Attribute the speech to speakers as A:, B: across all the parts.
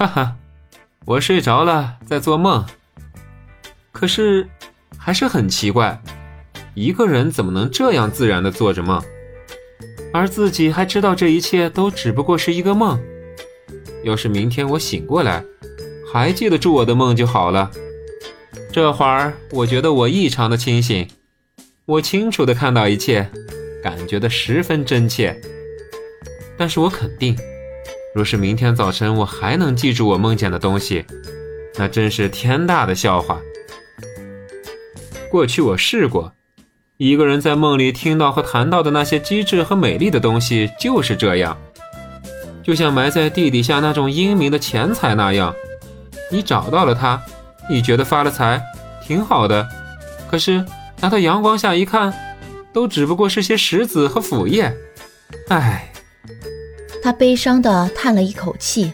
A: 哈哈，我睡着了，在做梦。可是，还是很奇怪，一个人怎么能这样自然的做着梦，而自己还知道这一切都只不过是一个梦？要是明天我醒过来，还记得住我的梦就好了。这会儿我觉得我异常的清醒，我清楚的看到一切，感觉的十分真切。但是我肯定，若是明天早晨我还能记住我梦见的东西，那真是天大的笑话。过去我试过，一个人在梦里听到和谈到的那些机智和美丽的东西就是这样，就像埋在地底下那种英明的钱财那样，你找到了它。你觉得发了财，挺好的，可是拿到阳光下一看，都只不过是些石子和腐叶。唉，
B: 他悲伤地叹了一口气，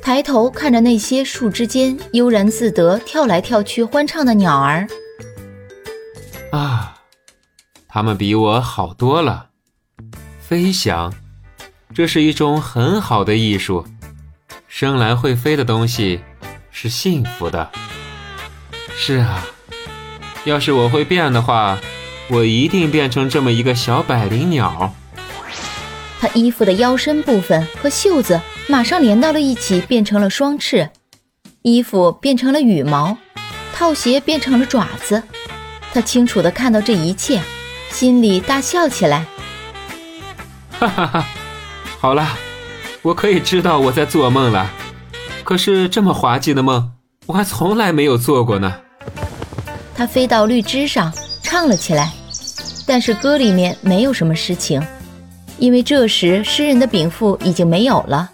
B: 抬头看着那些树枝间悠然自得、跳来跳去欢唱的鸟儿。
A: 啊，它们比我好多了。飞翔，这是一种很好的艺术。生来会飞的东西。是幸福的。是啊，要是我会变的话，我一定变成这么一个小百灵鸟。
B: 他衣服的腰身部分和袖子马上连到了一起，变成了双翅；衣服变成了羽毛，套鞋变成了爪子。他清楚地看到这一切，心里大笑起来。
A: 哈哈哈！好了，我可以知道我在做梦了。可是这么滑稽的梦，我还从来没有做过呢。
B: 他飞到绿枝上唱了起来，但是歌里面没有什么诗情，因为这时诗人的禀赋已经没有了。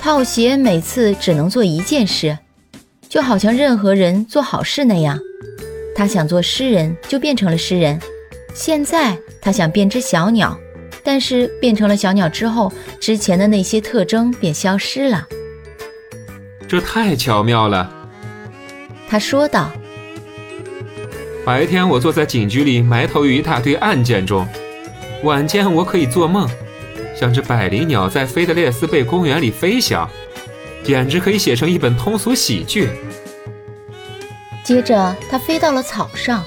B: 套鞋每次只能做一件事，就好像任何人做好事那样。他想做诗人，就变成了诗人。现在他想变只小鸟，但是变成了小鸟之后，之前的那些特征便消失了。
A: 这太巧妙了，
B: 他说道。
A: 白天我坐在警局里埋头于一大堆案件中，晚间我可以做梦，像只百灵鸟在菲德列斯贝公园里飞翔，简直可以写成一本通俗喜剧。
B: 接着它飞到了草上，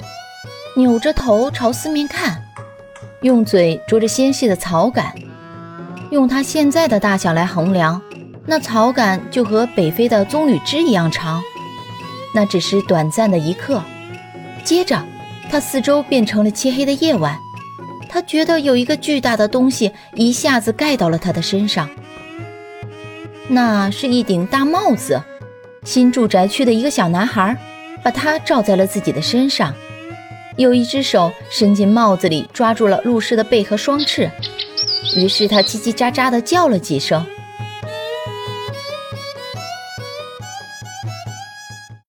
B: 扭着头朝四面看，用嘴啄着纤细的草杆，用它现在的大小来衡量。那草杆就和北非的棕榈枝一样长，那只是短暂的一刻。接着，它四周变成了漆黑的夜晚。他觉得有一个巨大的东西一下子盖到了他的身上。那是一顶大帽子。新住宅区的一个小男孩把它罩在了自己的身上。有一只手伸进帽子里，抓住了露丝的背和双翅。于是他叽叽喳喳地叫了几声。